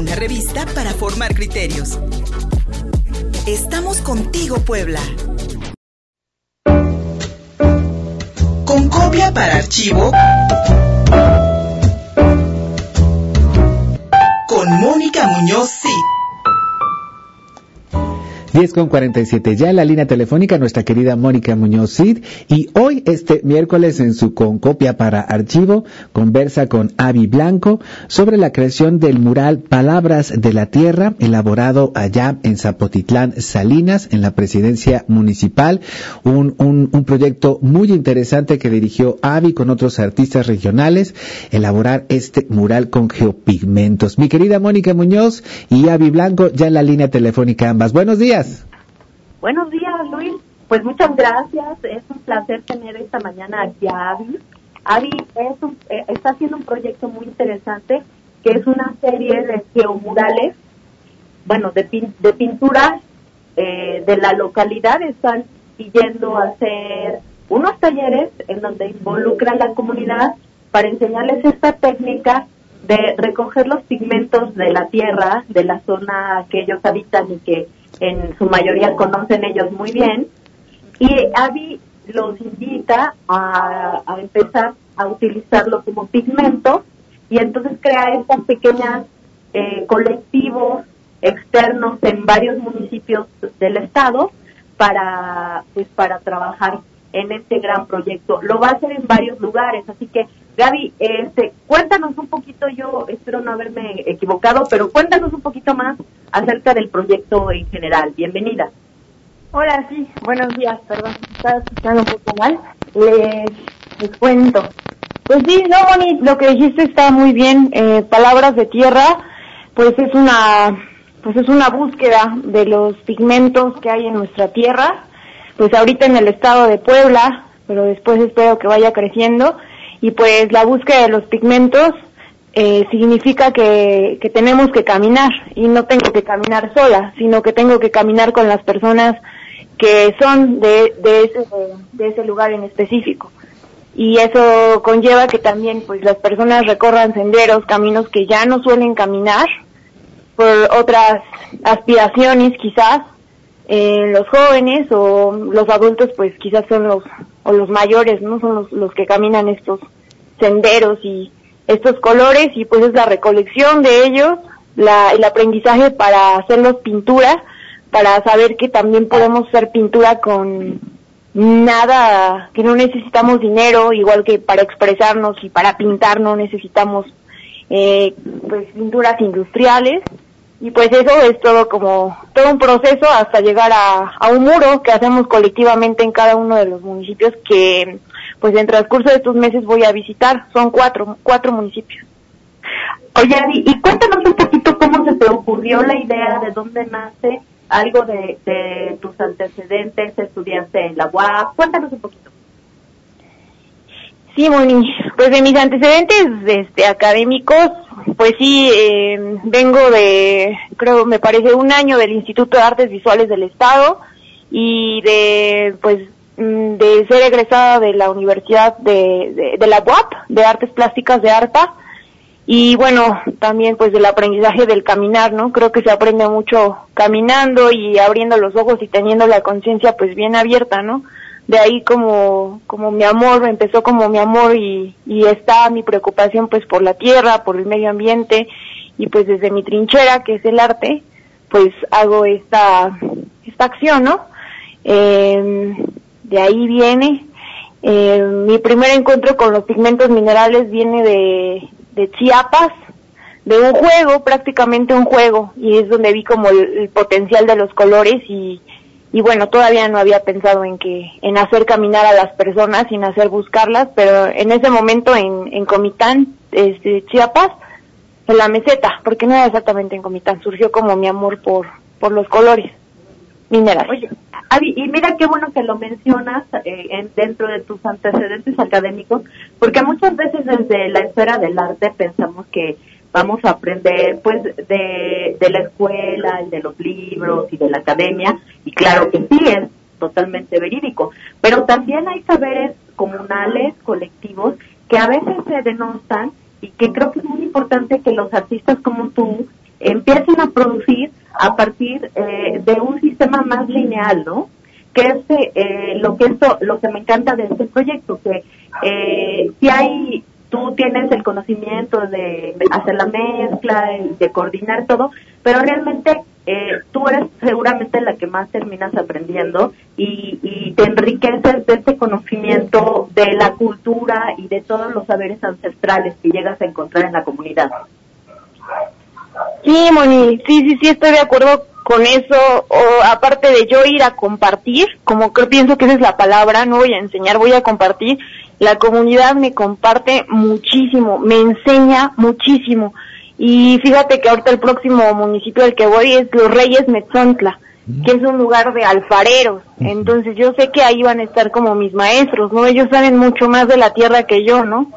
una revista para formar criterios. Estamos contigo, Puebla. Con copia para archivo. Con Mónica Muñoz sí. 10 con 47 ya en la línea telefónica nuestra querida Mónica Muñoz Cid. Y hoy este miércoles en su concopia para archivo conversa con Avi Blanco sobre la creación del mural Palabras de la Tierra elaborado allá en Zapotitlán Salinas en la presidencia municipal. Un, un, un proyecto muy interesante que dirigió Avi con otros artistas regionales elaborar este mural con geopigmentos. Mi querida Mónica Muñoz y Avi Blanco ya en la línea telefónica ambas. Buenos días Buenos días, Luis. Pues muchas gracias. Es un placer tener esta mañana aquí a Avi. Avi es un, eh, está haciendo un proyecto muy interesante que es una serie de geomurales, bueno, de, de pinturas eh, de la localidad. Están yendo a hacer unos talleres en donde involucran a la comunidad para enseñarles esta técnica de recoger los pigmentos de la tierra, de la zona que ellos habitan y que en su mayoría conocen ellos muy bien, y Avi los invita a, empezar a utilizarlo como pigmento y entonces crea estos pequeños eh, colectivos externos en varios municipios del estado para pues para trabajar en este gran proyecto. Lo va a hacer en varios lugares, así que Gaby, este, cuéntanos un poquito, yo espero no haberme equivocado, pero cuéntanos un poquito más acerca del proyecto en general. Bienvenida. Hola, sí, buenos días, perdón, estaba escuchando un poco mal. Les, cuento. Pues sí, no, Moni, lo que dijiste está muy bien. Eh, palabras de tierra, pues es una, pues es una búsqueda de los pigmentos que hay en nuestra tierra. Pues ahorita en el estado de Puebla, pero después espero que vaya creciendo. Y pues la búsqueda de los pigmentos eh, significa que, tenemos que caminar y no tengo que caminar sola, sino que tengo que caminar con las personas que son de, de, ese, de ese lugar en específico. Y eso conlleva que también pues las personas recorran senderos, caminos que ya no suelen caminar por otras aspiraciones quizás, eh, los jóvenes o los adultos pues quizás son los, o los mayores, ¿no? Son los, los que caminan estos senderos y estos colores y pues es la recolección de ellos, la, el aprendizaje para hacerlos pintura, para saber que también podemos hacer pintura con nada, que no necesitamos dinero, igual que para expresarnos y para pintar no necesitamos eh, pues pinturas industriales. Y pues eso es todo como todo un proceso hasta llegar a, a un muro que hacemos colectivamente en cada uno de los municipios que pues en transcurso de estos meses voy a visitar. Son cuatro, cuatro municipios. Oye, y cuéntanos un poquito cómo se te ocurrió la idea, de dónde nace, algo de, de tus antecedentes, estudiaste en la UAP, cuéntanos un poquito. Sí, Moni, pues de mis antecedentes este, académicos, pues sí, eh, vengo de, creo, me parece un año del Instituto de Artes Visuales del Estado y de, pues, de ser egresada de la Universidad de, de, la UAP, de Artes Plásticas de ARPA, y bueno, también pues del aprendizaje del caminar, ¿no? Creo que se aprende mucho caminando y abriendo los ojos y teniendo la conciencia pues bien abierta, ¿no? De ahí como, como mi amor, empezó como mi amor y, y está mi preocupación pues por la tierra, por el medio ambiente y pues desde mi trinchera, que es el arte, pues hago esta, esta acción, ¿no? Eh, de ahí viene. Eh, mi primer encuentro con los pigmentos minerales viene de, de Chiapas, de un juego, prácticamente un juego, y es donde vi como el, potencial de los colores y, y bueno, todavía no había pensado en que, en hacer caminar a las personas, sin hacer buscarlas, pero en ese momento en, en Comitán, este, Chiapas, en la meseta, porque no era exactamente en Comitán, surgió como mi amor por, por los colores minerales. Avi, y mira qué bueno que lo mencionas eh, dentro de tus antecedentes académicos, porque muchas veces desde la esfera del arte pensamos que vamos a aprender pues de, de la escuela, de los libros y de la academia, y claro que sí, es totalmente verídico, pero también hay saberes comunales, colectivos, que a veces se denotan y que creo que es muy importante que los artistas como tú empiecen a producir a partir eh, de un sistema más lineal, ¿no? Que es eh, lo que esto, lo que me encanta de este proyecto, que eh, si hay, tú tienes el conocimiento de hacer la mezcla, de coordinar todo, pero realmente eh, tú eres seguramente la que más terminas aprendiendo y, y, te enriqueces de este conocimiento de la cultura y de todos los saberes ancestrales que llegas a encontrar en la comunidad. Sí, Moni, sí, sí, sí, estoy de acuerdo con eso. O aparte de yo ir a compartir, como creo pienso que esa es la palabra, no voy a enseñar, voy a compartir. La comunidad me comparte muchísimo, me enseña muchísimo. Y fíjate que ahorita el próximo municipio al que voy es Los Reyes Metzontla, que es un lugar de alfareros. Entonces yo sé que ahí van a estar como mis maestros, ¿no? Ellos saben mucho más de la tierra que yo, ¿no?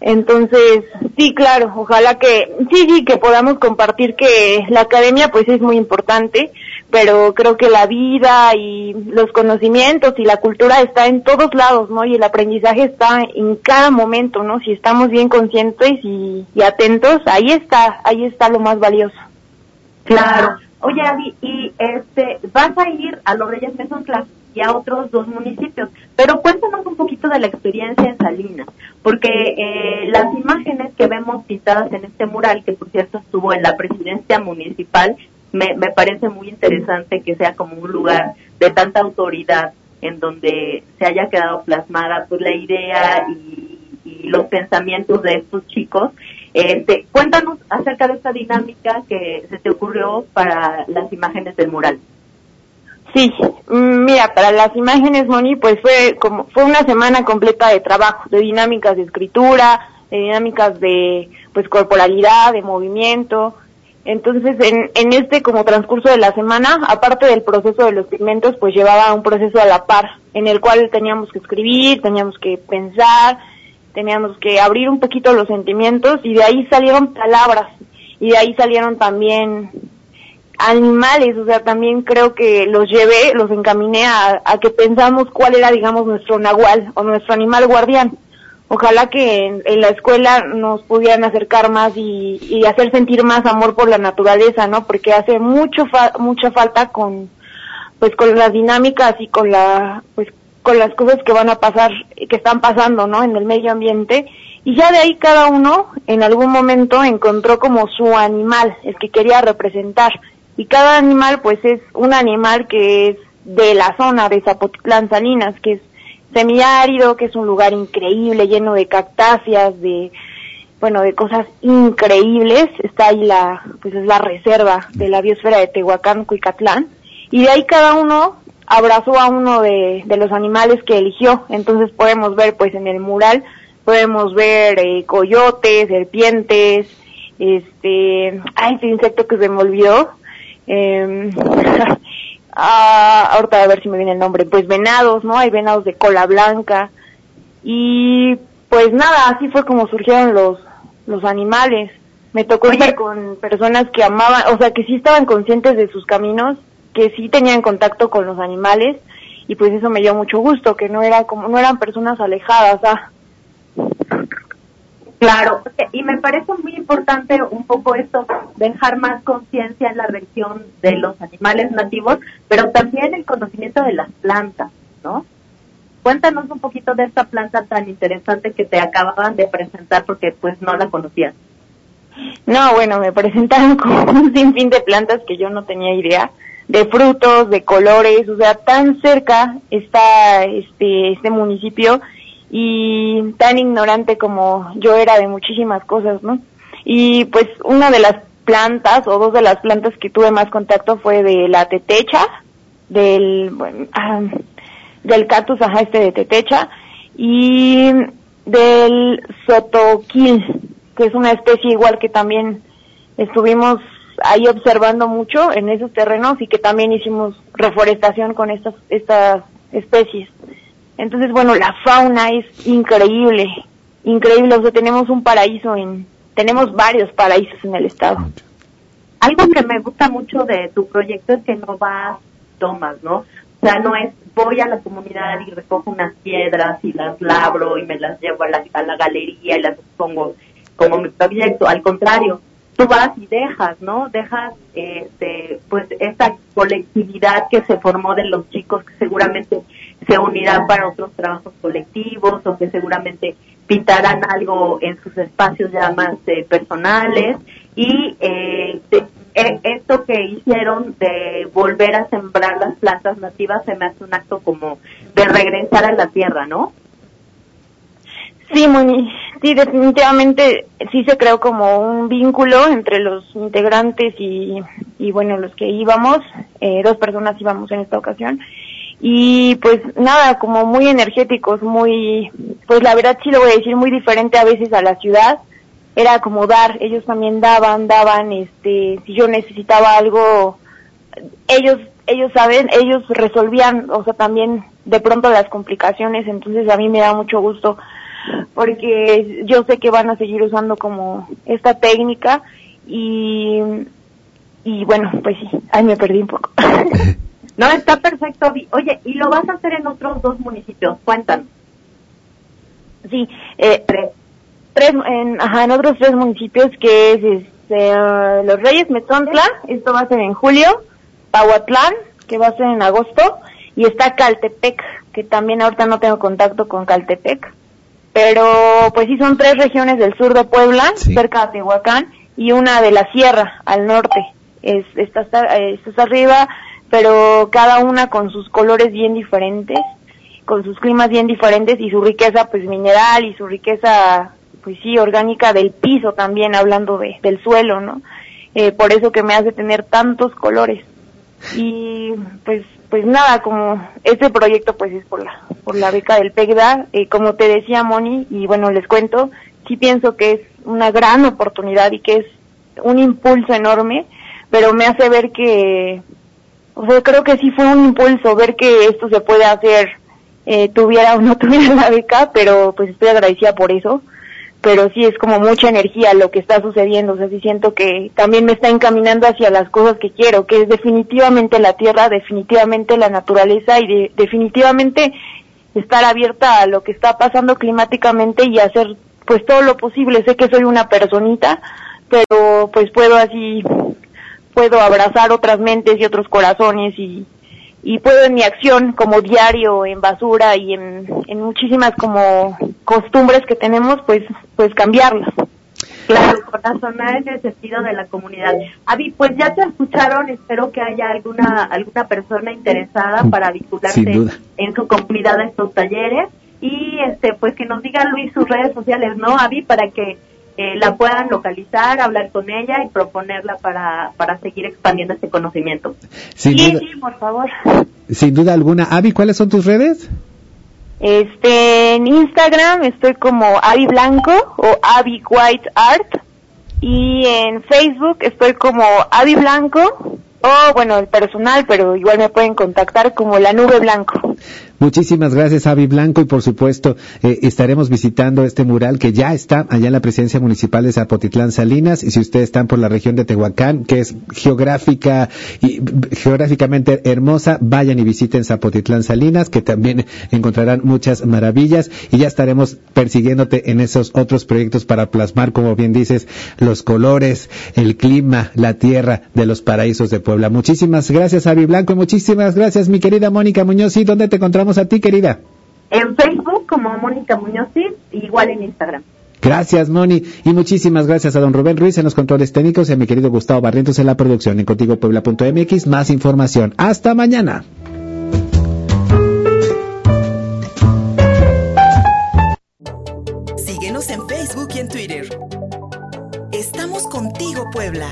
Entonces, sí, claro, ojalá que, sí, sí, que podamos compartir que la academia pues es muy importante, pero creo que la vida y los conocimientos y la cultura está en todos lados, ¿no? Y el aprendizaje está en cada momento, ¿no? Si estamos bien conscientes y, atentos, ahí está, ahí está lo más valioso. Claro. Oye, Adi, y este, vas a ir a los Reyes Mesontla y a otros dos municipios, pero cuéntanos un poquito de la experiencia en Salinas, porque eh, las imágenes que vemos pintadas en este mural, que por cierto estuvo en la presidencia municipal, me, me parece muy interesante que sea como un lugar de tanta autoridad en donde se haya quedado plasmada pues la idea y, los pensamientos de estos chicos. Este, cuéntanos acerca de esta dinámica que se te ocurrió para las imágenes del mural. Sí, mm, mira, para las imágenes, Moni, pues fue como fue una semana completa de trabajo, de dinámicas de escritura, de dinámicas de pues corporalidad, de movimiento, entonces, en, en este como transcurso de la semana, aparte del proceso de los pigmentos, pues llevaba un proceso a la par, en el cual teníamos que escribir, teníamos que pensar, teníamos que abrir un poquito los sentimientos y de ahí salieron palabras y de ahí salieron también animales, o sea, también creo que los llevé, los encaminé a, a que pensamos cuál era, digamos, nuestro nahual o nuestro animal guardián ojalá que en, la escuela nos pudieran acercar más y, hacer sentir más amor por la naturaleza, ¿no? Porque hace mucho mucha falta con pues con las dinámicas y con la pues con las cosas que van a pasar que están pasando, ¿no? En el medio ambiente y ya de ahí cada uno en algún momento encontró como su animal, el que quería representar y cada animal pues es un animal que es de la zona de Zapotlán Salinas, que es semiárido, que es un lugar increíble, lleno de cactáceas, de, bueno, de cosas increíbles. Está ahí la, pues es la reserva de la biosfera de Tehuacán, Cuicatlán. Y de ahí cada uno abrazó a uno de, de los animales que eligió. Entonces podemos ver, pues en el mural, podemos ver eh, coyotes, serpientes, este, ay, ese insecto que se me olvidó. Eh, ah, ahorita a ver si me viene el nombre, pues venados, ¿no? Hay venados de cola blanca. Y pues nada, así fue como surgieron los, los animales. Me tocó estar con personas que amaban, o sea, que sí estaban conscientes de sus caminos, que sí tenían contacto con los animales, y pues eso me dio mucho gusto, que no era como, no eran personas alejadas, ah. Claro, y me parece muy importante un poco esto, dejar más conciencia en la región de los animales nativos, pero también el conocimiento de las plantas, ¿no? Cuéntanos un poquito de esta planta tan interesante que te acababan de presentar porque pues no la conocías. No, bueno, me presentaron como un sinfín de plantas que yo no tenía idea, de frutos, de colores, o sea, tan cerca está este este municipio y tan ignorante como yo era de muchísimas cosas, ¿no? Y pues una de las plantas o dos de las plantas que tuve más contacto fue de la tetecha, del bueno, ah, del cactus ajá este de tetecha y del sotoquil, que es una especie igual que también estuvimos ahí observando mucho en esos terrenos y que también hicimos reforestación con estas estas especies. Entonces, bueno, la fauna es increíble, increíble. O sea, tenemos un paraíso en, tenemos varios paraísos en el estado. Algo que me gusta mucho de tu proyecto es que no vas, tomas, ¿no? O sea, no es voy a la comunidad y recojo unas piedras y las labro y me las llevo a la, a la galería y las pongo como mi proyecto. Al contrario, tú vas y dejas, ¿no? Dejas este, pues esta colectividad que se formó de los chicos que seguramente se unirán para otros trabajos colectivos o que seguramente pintarán algo en sus espacios ya más eh, personales. Y eh, e, esto que hicieron de volver a sembrar las plantas nativas se me hace un acto como de regresar a la tierra, ¿no? Sí, Moni, sí, definitivamente sí se creó como un vínculo entre los integrantes y, y bueno, los que íbamos, eh, dos personas íbamos en esta ocasión, y pues nada, como muy energéticos, muy, pues la verdad sí lo voy a decir, muy diferente a veces a la ciudad, era como dar, ellos también daban, daban, este, si yo necesitaba algo, ellos, ellos saben, ellos resolvían, o sea, también de pronto las complicaciones, entonces a mí me da mucho gusto porque yo sé que van a seguir usando como esta técnica y, y bueno, pues sí, ahí me perdí un poco. no, está perfecto. Oye, ¿y lo vas a hacer en otros dos municipios? Cuéntanos. Sí, eh, tres, en, ajá, en otros tres municipios que es este, uh, Los Reyes, Metontla, esto va a ser en julio, Pahuatlán, que va a ser en agosto, y está Caltepec, que también ahorita no tengo contacto con Caltepec pero pues sí son tres regiones del sur de Puebla, cerca de Tehuacán, y una de la sierra, al norte. Es, está, está arriba, pero cada una con sus colores bien diferentes, con sus climas bien diferentes y su riqueza pues mineral y su riqueza pues sí orgánica del piso también, hablando de, del suelo, ¿no? Eh, por eso que me hace tener tantos colores. Y pues pues nada, como este proyecto pues es por la por la beca del PEGDA, eh, como te decía Moni, y bueno, les cuento, sí pienso que es una gran oportunidad y que es un impulso enorme, pero me hace ver que, o sea, creo que sí fue un impulso ver que esto se puede hacer, eh, tuviera o no tuviera la beca, pero pues estoy agradecida por eso pero sí es como mucha energía lo que está sucediendo, o sea, sí siento que también me está encaminando hacia las cosas que quiero, que es definitivamente la tierra, definitivamente la naturaleza y definitivamente estar abierta a lo que está pasando climáticamente y hacer pues todo lo posible. Sé que soy una personita, pero pues puedo así, puedo abrazar otras mentes y otros corazones y, y puedo en mi acción como diario en basura y en, en muchísimas como costumbres que tenemos pues pues cambiarlas. Claro corazonar en el sentido de la comunidad. Avi pues ya te escucharon espero que haya alguna alguna persona interesada para vincularse en su comunidad a estos talleres. Y este pues que nos diga Luis sus redes sociales no Avi para que eh, la puedan localizar, hablar con ella y proponerla para, para seguir expandiendo este conocimiento. Sin sí, sí, por favor. Sin duda alguna. Avi, ¿cuáles son tus redes? Este, en Instagram estoy como Avi Blanco o Avi White Art y en Facebook estoy como Avi Blanco o bueno, el personal, pero igual me pueden contactar como La Nube Blanco. Muchísimas gracias, Avi Blanco, y por supuesto eh, estaremos visitando este mural que ya está allá en la presidencia municipal de Zapotitlán Salinas. Y si ustedes están por la región de Tehuacán, que es geográfica y geográficamente hermosa, vayan y visiten Zapotitlán Salinas, que también encontrarán muchas maravillas. Y ya estaremos persiguiéndote en esos otros proyectos para plasmar, como bien dices, los colores, el clima, la tierra de los paraísos de Puebla. Muchísimas gracias, Avi Blanco, y muchísimas gracias, mi querida Mónica Muñoz. ¿Y dónde te encontramos? a ti, querida? En Facebook como Mónica Muñoz, igual en Instagram. Gracias, Moni. Y muchísimas gracias a don Rubén Ruiz en los controles técnicos y a mi querido Gustavo Barrientos en la producción en contigopuebla.mx. Más información. Hasta mañana. Síguenos en Facebook y en Twitter. Estamos contigo, Puebla.